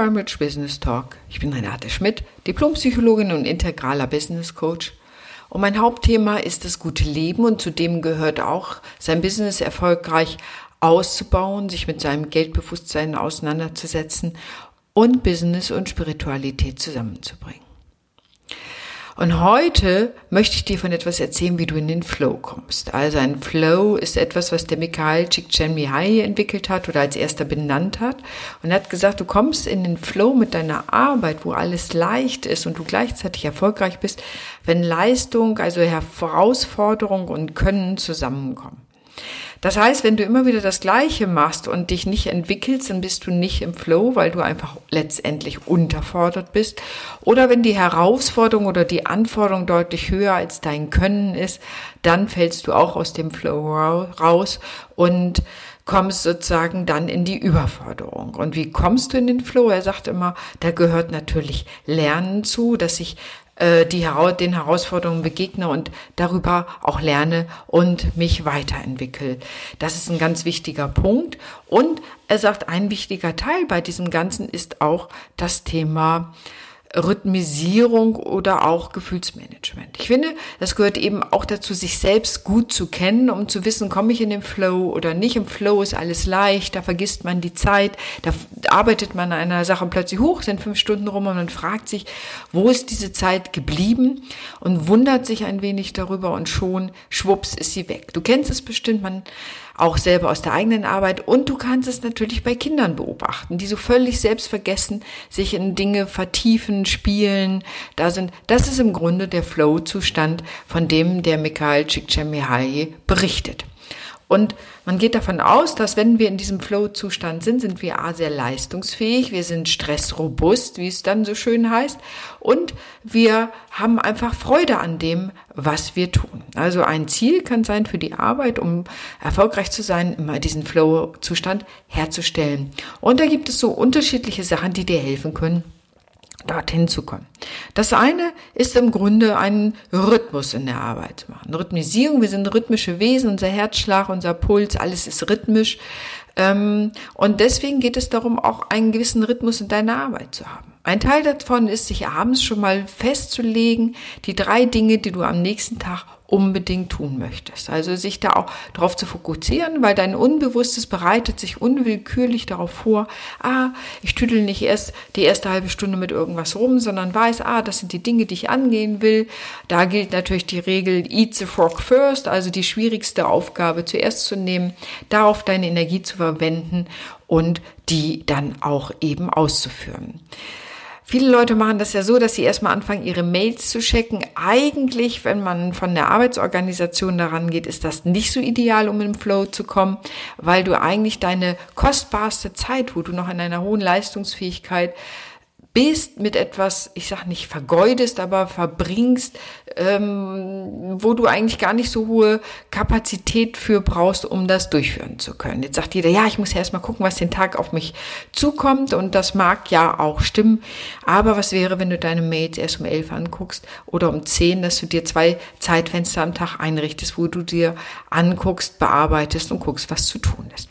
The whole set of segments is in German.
Rich Business Talk. Ich bin Renate Schmidt, Diplompsychologin und integraler Business Coach. Und mein Hauptthema ist das gute Leben und zudem gehört auch, sein Business erfolgreich auszubauen, sich mit seinem Geldbewusstsein auseinanderzusetzen und Business und Spiritualität zusammenzubringen. Und heute möchte ich dir von etwas erzählen, wie du in den Flow kommst. Also ein Flow ist etwas, was der Mikhail Csikszentmihalyi entwickelt hat oder als erster benannt hat. Und er hat gesagt, du kommst in den Flow mit deiner Arbeit, wo alles leicht ist und du gleichzeitig erfolgreich bist, wenn Leistung, also Herausforderung und Können zusammenkommen. Das heißt, wenn du immer wieder das Gleiche machst und dich nicht entwickelst, dann bist du nicht im Flow, weil du einfach letztendlich unterfordert bist. Oder wenn die Herausforderung oder die Anforderung deutlich höher als dein Können ist, dann fällst du auch aus dem Flow raus und kommst sozusagen dann in die Überforderung. Und wie kommst du in den Flow? Er sagt immer, da gehört natürlich Lernen zu, dass ich äh, die, den Herausforderungen begegne und darüber auch lerne und mich weiterentwickle. Das ist ein ganz wichtiger Punkt. Und er sagt, ein wichtiger Teil bei diesem Ganzen ist auch das Thema Rhythmisierung oder auch Gefühlsmanagement. Ich finde, das gehört eben auch dazu, sich selbst gut zu kennen, um zu wissen, komme ich in den Flow oder nicht. Im Flow ist alles leicht, da vergisst man die Zeit, da arbeitet man an einer Sache plötzlich hoch, sind fünf Stunden rum und man fragt sich, wo ist diese Zeit geblieben und wundert sich ein wenig darüber und schon, schwupps, ist sie weg. Du kennst es bestimmt, man auch selber aus der eigenen Arbeit. Und du kannst es natürlich bei Kindern beobachten, die so völlig selbstvergessen sich in Dinge vertiefen, spielen. Da sind, das ist im Grunde der Flow-Zustand, von dem der Mikhail Csikszentmihalyi berichtet. Und man geht davon aus, dass wenn wir in diesem Flow-Zustand sind, sind wir A, sehr leistungsfähig, wir sind stressrobust, wie es dann so schön heißt, und wir haben einfach Freude an dem, was wir tun. Also ein Ziel kann sein für die Arbeit, um erfolgreich zu sein, immer diesen Flow-Zustand herzustellen. Und da gibt es so unterschiedliche Sachen, die dir helfen können, dorthin zu kommen. Das eine ist im Grunde einen Rhythmus in der Arbeit zu machen. Rhythmisierung, wir sind rhythmische Wesen, unser Herzschlag, unser Puls, alles ist rhythmisch. Ähm, und deswegen geht es darum, auch einen gewissen Rhythmus in deiner Arbeit zu haben. Ein Teil davon ist, sich abends schon mal festzulegen, die drei Dinge, die du am nächsten Tag unbedingt tun möchtest. Also sich da auch darauf zu fokussieren, weil dein Unbewusstes bereitet sich unwillkürlich darauf vor, ah, ich tüdel nicht erst die erste halbe Stunde mit irgendwas rum, sondern weiß, ah, das sind die Dinge, die ich angehen will. Da gilt natürlich die Regel Eat the Frog first, also die schwierigste Aufgabe zuerst zu nehmen, darauf deine Energie zu verwenden und die dann auch eben auszuführen. Viele Leute machen das ja so, dass sie erstmal anfangen, ihre Mails zu checken. Eigentlich, wenn man von der Arbeitsorganisation daran geht, ist das nicht so ideal, um im Flow zu kommen, weil du eigentlich deine kostbarste Zeit, wo du noch in einer hohen Leistungsfähigkeit bist, mit etwas, ich sag nicht vergeudest, aber verbringst, ähm, wo du eigentlich gar nicht so hohe Kapazität für brauchst, um das durchführen zu können. Jetzt sagt jeder, ja, ich muss ja erstmal gucken, was den Tag auf mich zukommt und das mag ja auch stimmen. Aber was wäre, wenn du deine Mails erst um elf anguckst oder um zehn, dass du dir zwei Zeitfenster am Tag einrichtest, wo du dir anguckst, bearbeitest und guckst, was zu tun ist.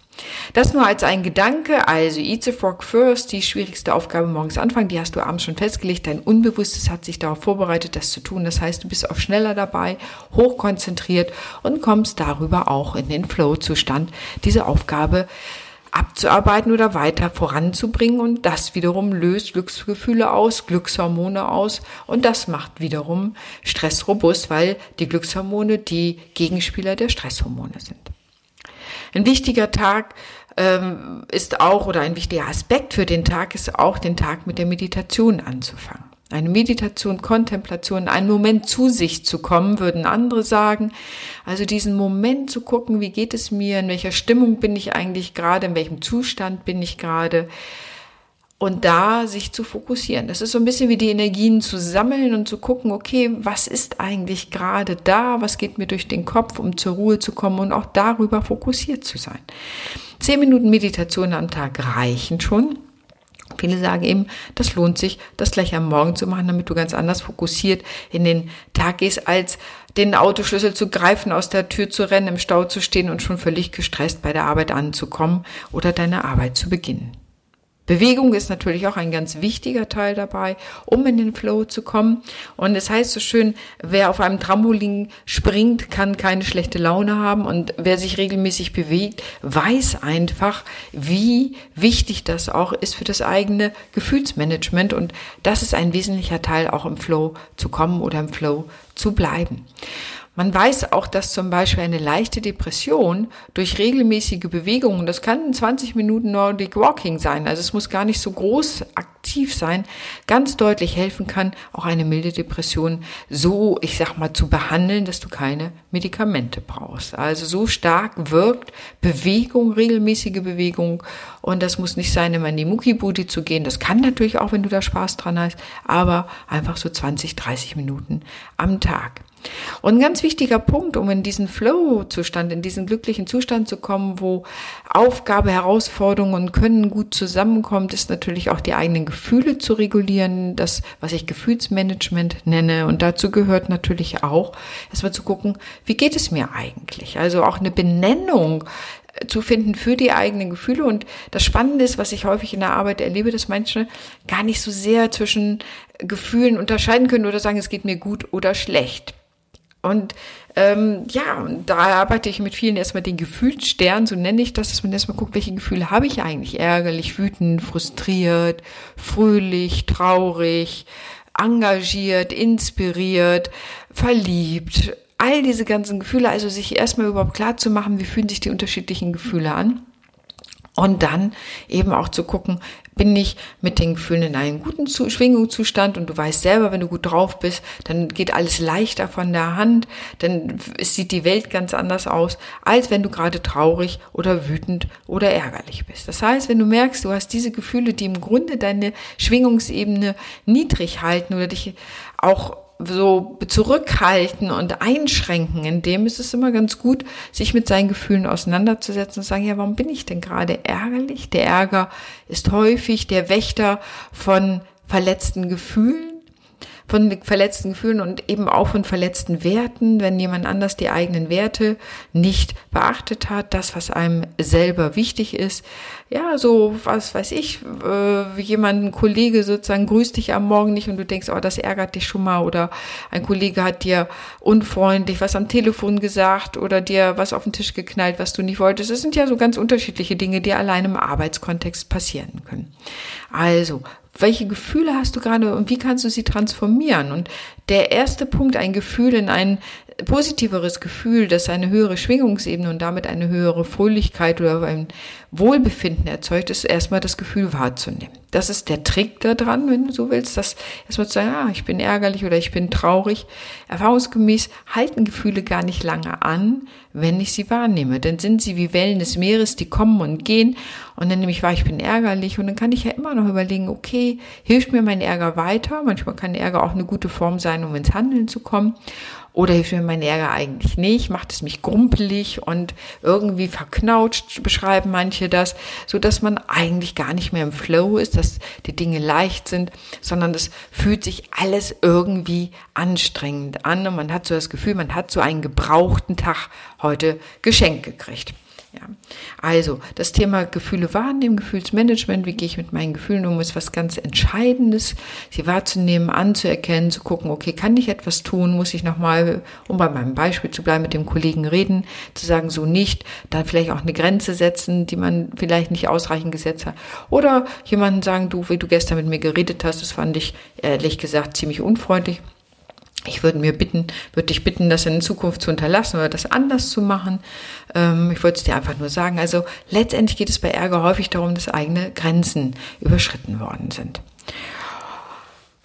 Das nur als ein Gedanke, also eat the frog first, die schwierigste Aufgabe morgens anfangen, die hast du abends schon festgelegt, dein Unbewusstes hat sich darauf vorbereitet, das zu tun, das heißt, du bist auch schneller dabei, hochkonzentriert und kommst darüber auch in den Flow-Zustand, diese Aufgabe abzuarbeiten oder weiter voranzubringen. Und das wiederum löst Glücksgefühle aus, Glückshormone aus. Und das macht wiederum Stress robust, weil die Glückshormone die Gegenspieler der Stresshormone sind. Ein wichtiger Tag ähm, ist auch, oder ein wichtiger Aspekt für den Tag ist auch, den Tag mit der Meditation anzufangen. Eine Meditation, Kontemplation, einen Moment zu sich zu kommen, würden andere sagen. Also diesen Moment zu gucken, wie geht es mir, in welcher Stimmung bin ich eigentlich gerade, in welchem Zustand bin ich gerade und da sich zu fokussieren. Das ist so ein bisschen wie die Energien zu sammeln und zu gucken, okay, was ist eigentlich gerade da, was geht mir durch den Kopf, um zur Ruhe zu kommen und auch darüber fokussiert zu sein. Zehn Minuten Meditation am Tag reichen schon. Viele sagen eben, das lohnt sich, das gleich am Morgen zu machen, damit du ganz anders fokussiert in den Tag gehst, als den Autoschlüssel zu greifen, aus der Tür zu rennen, im Stau zu stehen und schon völlig gestresst bei der Arbeit anzukommen oder deine Arbeit zu beginnen. Bewegung ist natürlich auch ein ganz wichtiger Teil dabei, um in den Flow zu kommen. Und es heißt so schön, wer auf einem Trampolin springt, kann keine schlechte Laune haben. Und wer sich regelmäßig bewegt, weiß einfach, wie wichtig das auch ist für das eigene Gefühlsmanagement. Und das ist ein wesentlicher Teil, auch im Flow zu kommen oder im Flow zu bleiben. Man weiß auch, dass zum Beispiel eine leichte Depression durch regelmäßige Bewegungen, das kann 20 Minuten Nordic Walking sein, also es muss gar nicht so groß aktiv sein, ganz deutlich helfen kann, auch eine milde Depression so, ich sag mal, zu behandeln, dass du keine Medikamente brauchst. Also so stark wirkt Bewegung, regelmäßige Bewegung und das muss nicht sein, immer in die Muckibudi zu gehen. Das kann natürlich auch, wenn du da Spaß dran hast, aber einfach so 20, 30 Minuten am Tag. Und ein ganz wichtiger Punkt, um in diesen Flow-Zustand, in diesen glücklichen Zustand zu kommen, wo Aufgabe, Herausforderung und Können gut zusammenkommt, ist natürlich auch die eigenen Gefühle zu regulieren, das, was ich Gefühlsmanagement nenne. Und dazu gehört natürlich auch, erstmal zu gucken, wie geht es mir eigentlich? Also auch eine Benennung äh, zu finden für die eigenen Gefühle. Und das Spannende ist, was ich häufig in der Arbeit erlebe, dass Menschen gar nicht so sehr zwischen Gefühlen unterscheiden können oder sagen, es geht mir gut oder schlecht. Und ähm, ja, da arbeite ich mit vielen erstmal den Gefühlsstern, so nenne ich das, dass man erstmal guckt, welche Gefühle habe ich eigentlich? Ärgerlich, wütend, frustriert, fröhlich, traurig, engagiert, inspiriert, verliebt. All diese ganzen Gefühle, also sich erstmal überhaupt klar zu machen, wie fühlen sich die unterschiedlichen Gefühle an. Und dann eben auch zu gucken, bin ich mit den Gefühlen in einem guten Schwingungszustand und du weißt selber, wenn du gut drauf bist, dann geht alles leichter von der Hand, dann sieht die Welt ganz anders aus, als wenn du gerade traurig oder wütend oder ärgerlich bist. Das heißt, wenn du merkst, du hast diese Gefühle, die im Grunde deine Schwingungsebene niedrig halten oder dich auch so zurückhalten und einschränken. In dem ist es immer ganz gut, sich mit seinen Gefühlen auseinanderzusetzen und sagen, ja, warum bin ich denn gerade ärgerlich? Der Ärger ist häufig der Wächter von verletzten Gefühlen von verletzten Gefühlen und eben auch von verletzten Werten, wenn jemand anders die eigenen Werte nicht beachtet hat, das, was einem selber wichtig ist. Ja, so, was weiß ich, äh, jemand, ein Kollege sozusagen grüßt dich am Morgen nicht und du denkst, oh, das ärgert dich schon mal oder ein Kollege hat dir unfreundlich was am Telefon gesagt oder dir was auf den Tisch geknallt, was du nicht wolltest. Das sind ja so ganz unterschiedliche Dinge, die allein im Arbeitskontext passieren können. Also, welche Gefühle hast du gerade und wie kannst du sie transformieren? Und der erste Punkt, ein Gefühl in ein positiveres Gefühl, das eine höhere Schwingungsebene und damit eine höhere Fröhlichkeit oder ein Wohlbefinden erzeugt, ist erstmal das Gefühl wahrzunehmen. Das ist der Trick daran, wenn du so willst, dass erstmal zu sagen, ah, ich bin ärgerlich oder ich bin traurig. Erfahrungsgemäß halten Gefühle gar nicht lange an, wenn ich sie wahrnehme. Dann sind sie wie Wellen des Meeres, die kommen und gehen. Und dann nehme ich wahr, ich bin ärgerlich. Und dann kann ich ja immer noch überlegen, okay, hilft mir mein Ärger weiter? Manchmal kann Ärger auch eine gute Form sein, um ins Handeln zu kommen. Oder hilft mir mein Ärger eigentlich nicht? Macht es mich grumpelig und irgendwie verknautscht, beschreiben manche das, so dass man eigentlich gar nicht mehr im Flow ist, dass die Dinge leicht sind, sondern es fühlt sich alles irgendwie anstrengend an und man hat so das Gefühl, man hat so einen gebrauchten Tag heute geschenkt gekriegt. Ja. Also das Thema Gefühle wahrnehmen, Gefühlsmanagement, wie gehe ich mit meinen Gefühlen um, ist was ganz Entscheidendes, sie wahrzunehmen, anzuerkennen, zu gucken, okay, kann ich etwas tun, muss ich nochmal, um bei meinem Beispiel zu bleiben, mit dem Kollegen reden, zu sagen, so nicht, dann vielleicht auch eine Grenze setzen, die man vielleicht nicht ausreichend gesetzt hat. Oder jemanden sagen, du, wie du gestern mit mir geredet hast, das fand ich ehrlich gesagt ziemlich unfreundlich ich würde mir bitten, würde dich bitten, das in Zukunft zu unterlassen oder das anders zu machen. Ähm, ich wollte es dir einfach nur sagen. Also letztendlich geht es bei Ärger häufig darum, dass eigene Grenzen überschritten worden sind.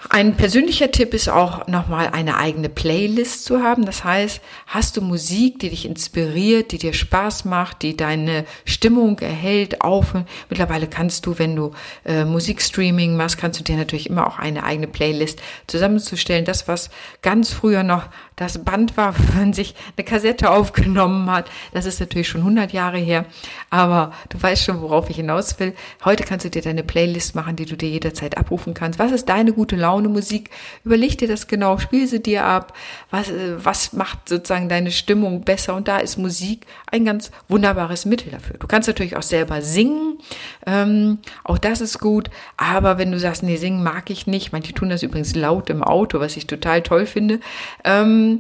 Ein persönlicher Tipp ist auch nochmal eine eigene Playlist zu haben. Das heißt, hast du Musik, die dich inspiriert, die dir Spaß macht, die deine Stimmung erhält, auf. Mittlerweile kannst du, wenn du äh, Musikstreaming machst, kannst du dir natürlich immer auch eine eigene Playlist zusammenzustellen. Das, was ganz früher noch das Band war, wenn sich eine Kassette aufgenommen hat. Das ist natürlich schon 100 Jahre her, aber du weißt schon, worauf ich hinaus will. Heute kannst du dir deine Playlist machen, die du dir jederzeit abrufen kannst. Was ist deine gute Laune Musik? Überleg dir das genau, spiel sie dir ab. Was, äh, was macht sozusagen deine Stimmung besser? Und da ist Musik ein ganz wunderbares Mittel dafür. Du kannst natürlich auch selber singen. Ähm, auch das ist gut. Aber wenn du sagst, nee, singen mag ich nicht, manche tun das übrigens laut im Auto, was ich total toll finde, ähm,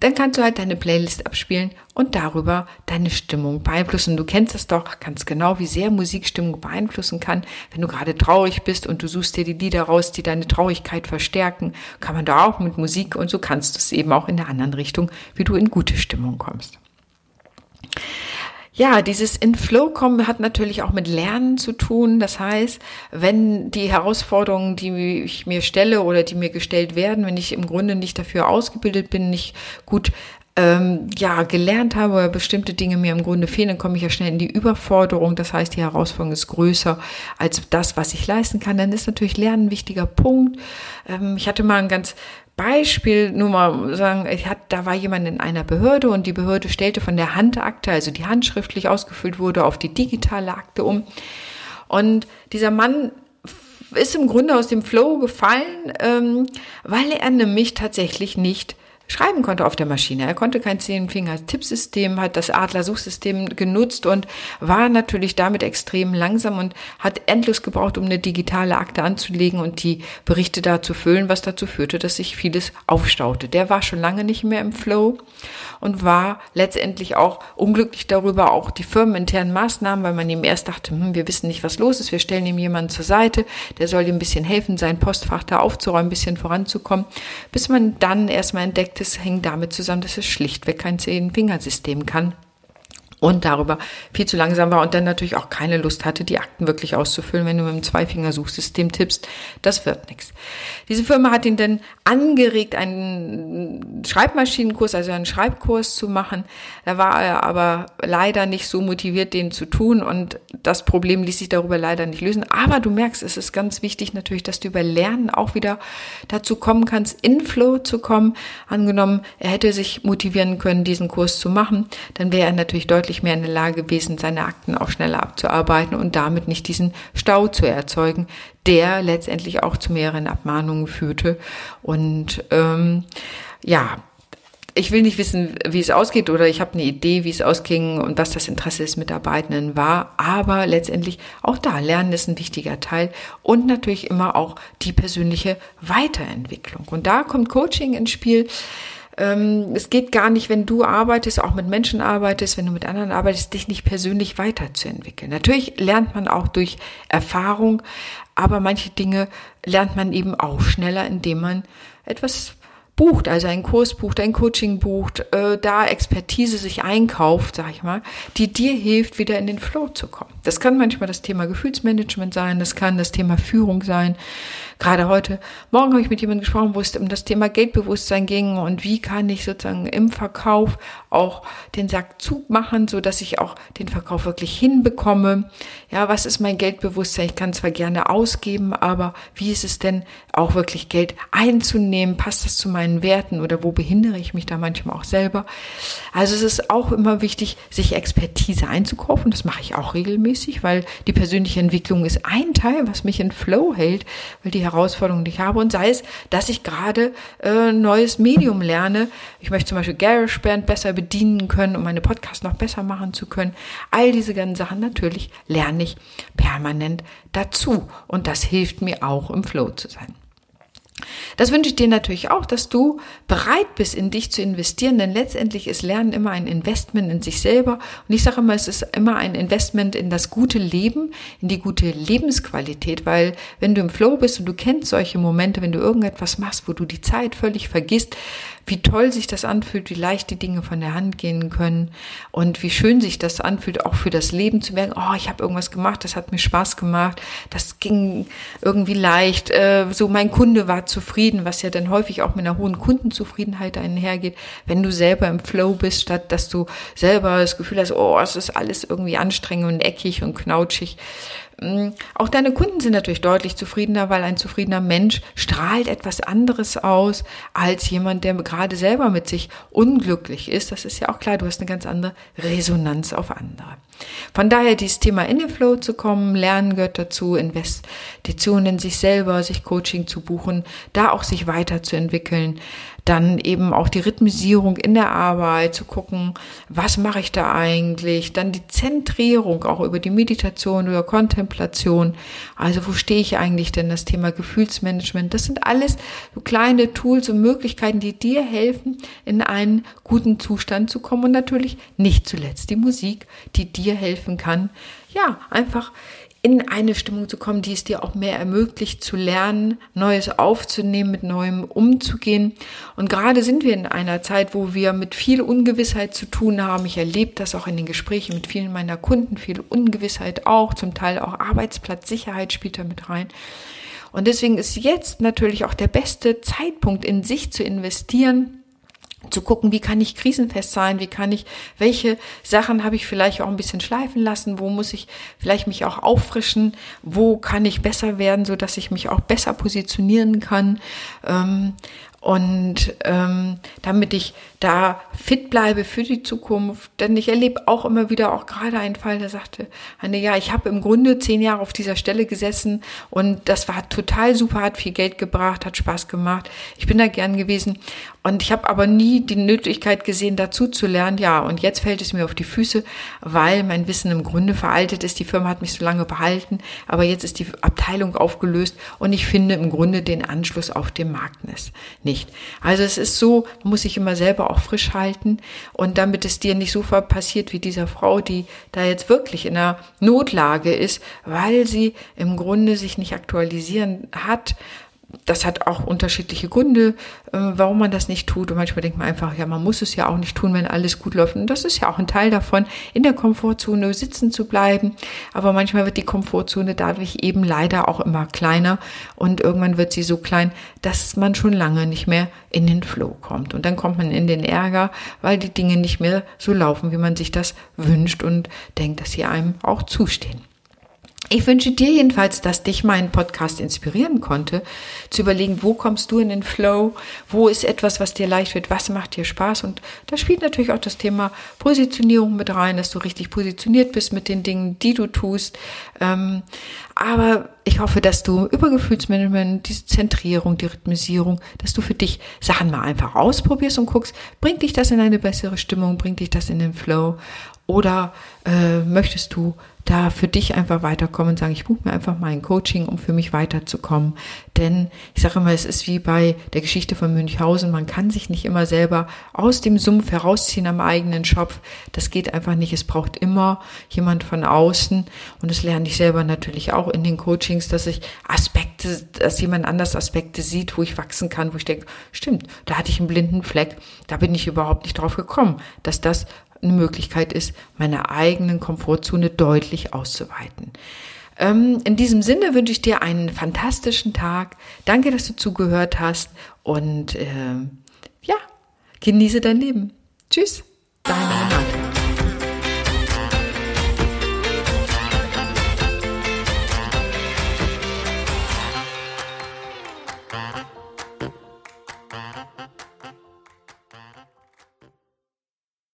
dann kannst du halt deine Playlist abspielen und darüber deine Stimmung beeinflussen. Du kennst das doch ganz genau, wie sehr Musik Stimmung beeinflussen kann. Wenn du gerade traurig bist und du suchst dir die Lieder raus, die deine Traurigkeit verstärken, kann man da auch mit Musik und so kannst du es eben auch in der anderen Richtung, wie du in gute Stimmung kommst. Ja, dieses in Flow kommen hat natürlich auch mit Lernen zu tun. Das heißt, wenn die Herausforderungen, die ich mir stelle oder die mir gestellt werden, wenn ich im Grunde nicht dafür ausgebildet bin, nicht gut ähm, ja gelernt habe oder bestimmte Dinge mir im Grunde fehlen, dann komme ich ja schnell in die Überforderung. Das heißt, die Herausforderung ist größer als das, was ich leisten kann. Dann ist natürlich Lernen ein wichtiger Punkt. Ähm, ich hatte mal ein ganz Beispiel, nur mal sagen, ich hatte, da war jemand in einer Behörde und die Behörde stellte von der Handakte, also die handschriftlich ausgefüllt wurde, auf die digitale Akte um. Und dieser Mann ist im Grunde aus dem Flow gefallen, ähm, weil er nämlich tatsächlich nicht schreiben konnte auf der Maschine. Er konnte kein Zehn-Finger-Tippsystem, hat das Adler-Suchsystem genutzt und war natürlich damit extrem langsam und hat endlos gebraucht, um eine digitale Akte anzulegen und die Berichte da zu füllen, was dazu führte, dass sich vieles aufstaute. Der war schon lange nicht mehr im Flow und war letztendlich auch unglücklich darüber, auch die firmeninternen Maßnahmen, weil man ihm erst dachte, hm, wir wissen nicht, was los ist, wir stellen ihm jemanden zur Seite, der soll ihm ein bisschen helfen, sein Postfach da aufzuräumen, ein bisschen voranzukommen, bis man dann erstmal entdeckt, es hängt damit zusammen, dass es schlichtweg kein Zehn-Fingersystem kann und darüber viel zu langsam war und dann natürlich auch keine Lust hatte, die Akten wirklich auszufüllen, wenn du mit dem Zweifingersuchsystem tippst. Das wird nichts. Diese Firma hat ihn dann angeregt, einen Schreibmaschinenkurs, also einen Schreibkurs zu machen. Da war er aber leider nicht so motiviert, den zu tun und das Problem ließ sich darüber leider nicht lösen. Aber du merkst, es ist ganz wichtig natürlich, dass du über Lernen auch wieder dazu kommen kannst, in Flow zu kommen. Angenommen, er hätte sich motivieren können, diesen Kurs zu machen, dann wäre er natürlich deutlich deutlich mehr in der Lage gewesen, seine Akten auch schneller abzuarbeiten und damit nicht diesen Stau zu erzeugen, der letztendlich auch zu mehreren Abmahnungen führte. Und ähm, ja, ich will nicht wissen, wie es ausgeht oder ich habe eine Idee, wie es ausging und was das Interesse des Mitarbeitenden war. Aber letztendlich auch da, Lernen ist ein wichtiger Teil und natürlich immer auch die persönliche Weiterentwicklung. Und da kommt Coaching ins Spiel. Ähm, es geht gar nicht, wenn du arbeitest, auch mit Menschen arbeitest, wenn du mit anderen arbeitest, dich nicht persönlich weiterzuentwickeln. Natürlich lernt man auch durch Erfahrung, aber manche Dinge lernt man eben auch schneller, indem man etwas bucht, also einen Kurs bucht, ein Coaching bucht, äh, da Expertise sich einkauft, sag ich mal, die dir hilft, wieder in den Flow zu kommen. Das kann manchmal das Thema Gefühlsmanagement sein, das kann das Thema Führung sein, gerade heute Morgen habe ich mit jemandem gesprochen, wo es um das Thema Geldbewusstsein ging und wie kann ich sozusagen im Verkauf auch den Sack zumachen, so dass ich auch den Verkauf wirklich hinbekomme. Ja, was ist mein Geldbewusstsein? Ich kann zwar gerne ausgeben, aber wie ist es denn auch wirklich Geld einzunehmen? Passt das zu meinen Werten oder wo behindere ich mich da manchmal auch selber? Also es ist auch immer wichtig, sich Expertise einzukaufen. Das mache ich auch regelmäßig, weil die persönliche Entwicklung ist ein Teil, was mich in Flow hält, weil die Herausforderungen, die ich habe. Und sei es, dass ich gerade äh, neues Medium lerne. Ich möchte zum Beispiel GarageBand besser bedienen können, um meine Podcasts noch besser machen zu können. All diese ganzen Sachen natürlich lerne ich permanent dazu. Und das hilft mir auch im Flow zu sein. Das wünsche ich dir natürlich auch, dass du bereit bist, in dich zu investieren, denn letztendlich ist Lernen immer ein Investment in sich selber. Und ich sage immer, es ist immer ein Investment in das gute Leben, in die gute Lebensqualität, weil wenn du im Flow bist und du kennst solche Momente, wenn du irgendetwas machst, wo du die Zeit völlig vergisst, wie toll sich das anfühlt, wie leicht die Dinge von der Hand gehen können und wie schön sich das anfühlt, auch für das Leben zu merken, oh, ich habe irgendwas gemacht, das hat mir Spaß gemacht, das ging irgendwie leicht, äh, so mein Kunde war zufrieden, was ja dann häufig auch mit einer hohen Kundenzufriedenheit einhergeht, wenn du selber im Flow bist, statt dass du selber das Gefühl hast, oh, es ist alles irgendwie anstrengend und eckig und knautschig. Mm, auch deine Kunden sind natürlich deutlich zufriedener, weil ein zufriedener Mensch strahlt etwas anderes aus als jemand, der gerade selber mit sich unglücklich ist. Das ist ja auch klar, du hast eine ganz andere Resonanz auf andere. Von daher dieses Thema in den Flow zu kommen, Lernen gehört dazu, Investitionen in sich selber, sich Coaching zu buchen, da auch sich weiterzuentwickeln, dann eben auch die Rhythmisierung in der Arbeit, zu gucken, was mache ich da eigentlich, dann die Zentrierung auch über die Meditation oder Kontemplation, also wo stehe ich eigentlich denn, das Thema Gefühlsmanagement, das sind alles so kleine Tools und Möglichkeiten, die dir helfen, in einen guten Zustand zu kommen. Und natürlich nicht zuletzt die Musik, die dir helfen kann, ja, einfach in eine Stimmung zu kommen, die es dir auch mehr ermöglicht zu lernen, Neues aufzunehmen, mit Neuem umzugehen. Und gerade sind wir in einer Zeit, wo wir mit viel Ungewissheit zu tun haben. Ich erlebe das auch in den Gesprächen mit vielen meiner Kunden, viel Ungewissheit auch, zum Teil auch Arbeitsplatzsicherheit spielt da mit rein. Und deswegen ist jetzt natürlich auch der beste Zeitpunkt, in sich zu investieren, zu gucken, wie kann ich krisenfest sein, wie kann ich, welche Sachen habe ich vielleicht auch ein bisschen schleifen lassen, wo muss ich vielleicht mich auch auffrischen, wo kann ich besser werden, so dass ich mich auch besser positionieren kann. Ähm, und ähm, damit ich da fit bleibe für die Zukunft. Denn ich erlebe auch immer wieder auch gerade einen Fall, der sagte, Anne, ja, ich habe im Grunde zehn Jahre auf dieser Stelle gesessen und das war total super, hat viel Geld gebracht, hat Spaß gemacht. Ich bin da gern gewesen und ich habe aber nie die Nötigkeit gesehen, dazu zu lernen. Ja, und jetzt fällt es mir auf die Füße, weil mein Wissen im Grunde veraltet ist. Die Firma hat mich so lange behalten, aber jetzt ist die Abteilung aufgelöst und ich finde im Grunde den Anschluss auf dem Markt nicht. Also es ist so, man muss sich immer selber auch frisch halten. Und damit es dir nicht so passiert wie dieser Frau, die da jetzt wirklich in einer Notlage ist, weil sie im Grunde sich nicht aktualisieren hat, das hat auch unterschiedliche Gründe, äh, warum man das nicht tut. Und manchmal denkt man einfach, ja, man muss es ja auch nicht tun, wenn alles gut läuft. Und das ist ja auch ein Teil davon, in der Komfortzone sitzen zu bleiben. Aber manchmal wird die Komfortzone dadurch eben leider auch immer kleiner. Und irgendwann wird sie so klein, dass man schon lange nicht mehr in den Flow kommt. Und dann kommt man in den Ärger, weil die Dinge nicht mehr so laufen, wie man sich das wünscht und denkt, dass sie einem auch zustehen. Ich wünsche dir jedenfalls, dass dich mein Podcast inspirieren konnte, zu überlegen, wo kommst du in den Flow, wo ist etwas, was dir leicht wird, was macht dir Spaß. Und da spielt natürlich auch das Thema Positionierung mit rein, dass du richtig positioniert bist mit den Dingen, die du tust. Ähm, aber ich hoffe, dass du über Gefühlsmanagement, diese Zentrierung, die Rhythmisierung, dass du für dich Sachen mal einfach ausprobierst und guckst, bringt dich das in eine bessere Stimmung, bringt dich das in den Flow oder äh, möchtest du da für dich einfach weiterkommen und sagen, ich buche mir einfach mal ein Coaching, um für mich weiterzukommen. Denn ich sage immer, es ist wie bei der Geschichte von Münchhausen, man kann sich nicht immer selber aus dem Sumpf herausziehen am eigenen Schopf. Das geht einfach nicht. Es braucht immer jemand von außen. Und das lerne ich selber natürlich auch in den Coachings, dass ich Aspekte, dass jemand anders Aspekte sieht, wo ich wachsen kann, wo ich denke, stimmt, da hatte ich einen blinden Fleck, da bin ich überhaupt nicht drauf gekommen, dass das eine Möglichkeit ist, meine eigenen Komfortzone deutlich auszuweiten. Ähm, in diesem Sinne wünsche ich dir einen fantastischen Tag. Danke, dass du zugehört hast und äh, ja, genieße dein Leben. Tschüss, deine Renate.